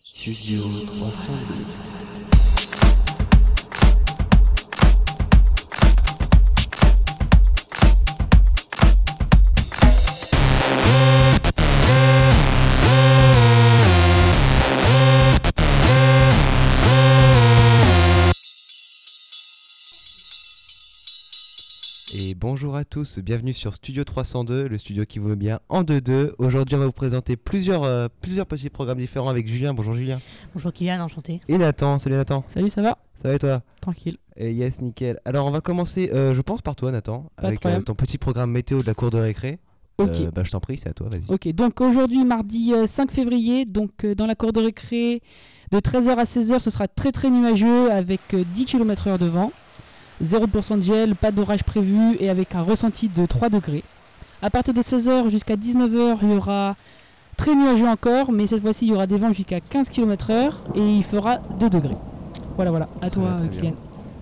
Studio 308. Et bonjour à tous, bienvenue sur Studio 302, le studio qui vaut bien en 2-2. Aujourd'hui, on va vous présenter plusieurs, euh, plusieurs petits programmes différents avec Julien. Bonjour Julien. Bonjour Kylian, enchanté. Et Nathan. Salut Nathan. Salut, ça va? Ça va et toi? Tranquille. Et yes, nickel. Alors, on va commencer, euh, je pense, par toi, Nathan, Pas avec problème. ton petit programme météo de la cour de récré. Ok. Euh, bah, je t'en prie, c'est à toi, vas-y. Ok, donc aujourd'hui, mardi euh, 5 février, donc euh, dans la cour de récré, de 13h à 16h, ce sera très très nuageux avec euh, 10 km/h de vent, 0% de gel, pas d'orage prévu et avec un ressenti de 3 degrés. À partir de 16h jusqu'à 19h, il y aura très nuageux encore, mais cette fois-ci, il y aura des vents jusqu'à 15 km/h et il fera 2 degrés. Voilà, voilà, à Très toi, bien, très euh, bien. Kylian.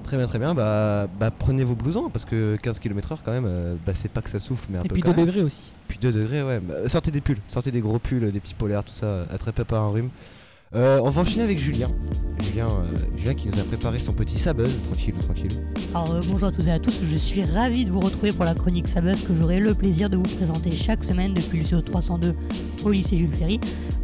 Très bien, très bien. Bah, bah prenez vos blousons, parce que 15 km/h, quand même, euh, bah, c'est pas que ça souffle, mais un Et peu puis quand 2 même. degrés aussi. Puis 2 degrés, ouais. Bah, sortez des pulls, sortez des gros pulls, des petits polaires, tout ça, attrapez pas un rhume. Euh, on va enchaîner avec Julien. Julien, euh, Julien qui nous a préparé son petit sabuzz, tranquille tranquille. Alors euh, bonjour à tous et à tous, je suis ravi de vous retrouver pour la chronique Sabuzz que j'aurai le plaisir de vous présenter chaque semaine depuis le CO 302 au lycée Jules Ferry.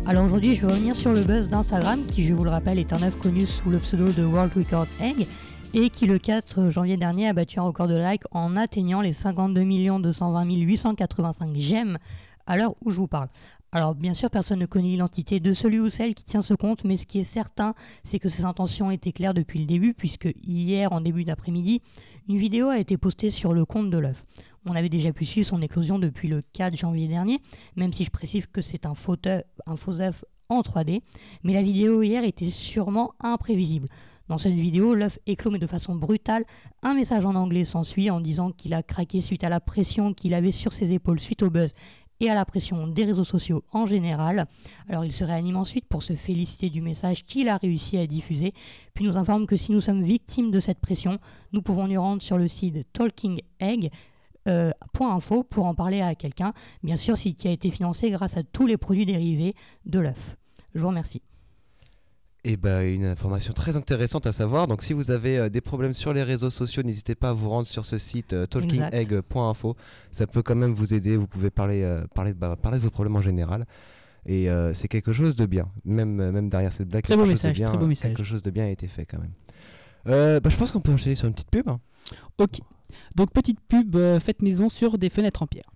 Alors aujourd'hui je vais revenir sur le buzz d'Instagram qui je vous le rappelle est un œuf connu sous le pseudo de World Record Egg et qui le 4 janvier dernier a battu un record de like en atteignant les 52 220 885 j'aime à l'heure où je vous parle. Alors bien sûr personne ne connaît l'identité de celui ou celle qui tient ce compte mais ce qui est certain c'est que ses intentions étaient claires depuis le début, puisque hier, en début d'après-midi, une vidéo a été postée sur le compte de l'œuf. On avait déjà pu suivre son éclosion depuis le 4 janvier dernier, même si je précise que c'est un un faux œuf en 3D, mais la vidéo hier était sûrement imprévisible. Dans cette vidéo, l'œuf éclot mais de façon brutale. Un message en anglais s'ensuit en disant qu'il a craqué suite à la pression qu'il avait sur ses épaules suite au buzz et à la pression des réseaux sociaux en général. Alors il se réanime ensuite pour se féliciter du message qu'il a réussi à diffuser, puis nous informe que si nous sommes victimes de cette pression, nous pouvons nous rendre sur le site Talking euh, pour en parler à quelqu'un, bien sûr, si qui a été financé grâce à tous les produits dérivés de l'œuf. Je vous remercie. Et bah une information très intéressante à savoir. Donc si vous avez euh, des problèmes sur les réseaux sociaux, n'hésitez pas à vous rendre sur ce site euh, talkingegg.info. Ça peut quand même vous aider. Vous pouvez parler, euh, parler, bah, parler de vos problèmes en général. Et euh, c'est quelque chose de bien. Même, même derrière cette blague, Très quelque beau chose de bien, très beau message. quelque chose de bien a été fait quand même. Bah, je pense qu'on peut enchaîner sur une petite pub. hein. Ok. Donc petite pub faite maison sur des fenêtres en pierre.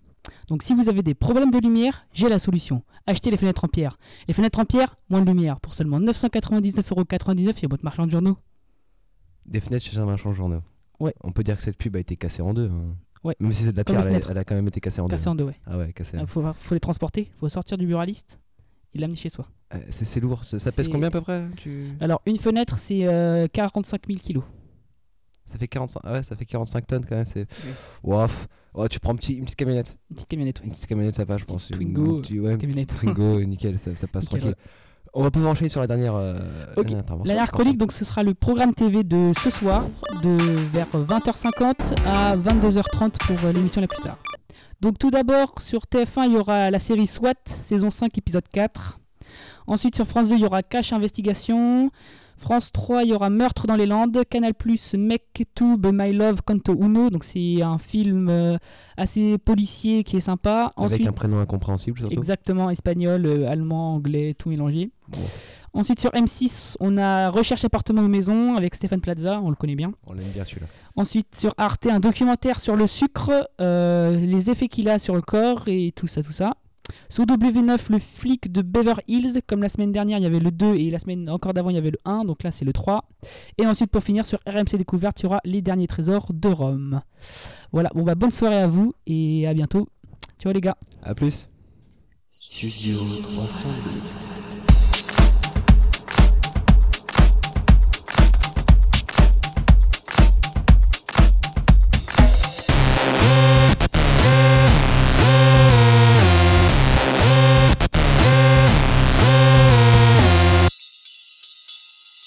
Donc si vous avez des problèmes de lumière, j'ai la solution. Achetez les fenêtres en pierre. Les fenêtres en pierre, moins de lumière pour seulement 999,99€ chez votre marchand de journaux. Des fenêtres chez un marchand de journaux. Ouais. On peut dire que cette pub a été cassée en deux. hein. Ouais. Même si c'est de la Comme pierre, elle, elle a quand même été cassée en deux. en deux, ouais. Ah ouais, cassée. Il faut, faut les transporter, faut sortir du buraliste et l'amener chez soi. Euh, c'est lourd. Ça, ça pèse combien à peu près tu... Alors une fenêtre, c'est euh, 45 000 kilos. Ça fait 45, ah ouais, ça fait 45 tonnes quand même. C'est. Ouais, tu prends un petit, une petite camionnette. Une petite camionnette, Une petite camionnette, ça passe, je pense. Twingo, une petite- ouais, Camionnette. Twingo, nickel, ça, ça passe Nickel, tranquille. ouais. On va pouvoir enchaîner sur la dernière, euh, dernière. La dernière chronique, donc ce sera le programme TV de ce soir, de vers 20h50 à 22h30 pour euh, l'émission la plus tard. Donc tout d'abord, sur TF1, il y aura la série SWAT, saison 5, épisode 4. Ensuite, sur France 2, il y aura Cache Investigation. France 3, il y aura Meurtre dans les Landes. Canal+, Tube My Love Canto Uno. Donc c'est un film euh, assez policier qui est sympa. Avec un prénom incompréhensible surtout. Exactement, espagnol, euh, allemand, anglais, tout mélangé. Bon. Ensuite sur M6, on a Recherche appartement ou maison avec Stéphane Plaza, on le connaît bien. On l'aime bien celui-là. Ensuite sur Arte, un documentaire sur le sucre, euh, les effets qu'il a sur le corps et tout ça, tout ça. Sur W9, le flic de Beverly Hills, comme la semaine dernière, il y avait le 2 et la semaine encore d'avant, il y avait le 1, donc là c'est le 3. Et ensuite pour finir sur RMC Découverte, il y aura les derniers trésors de Rome. Voilà, bon bah bonne soirée à vous et à bientôt. Ciao les gars. A plus. Studio 308.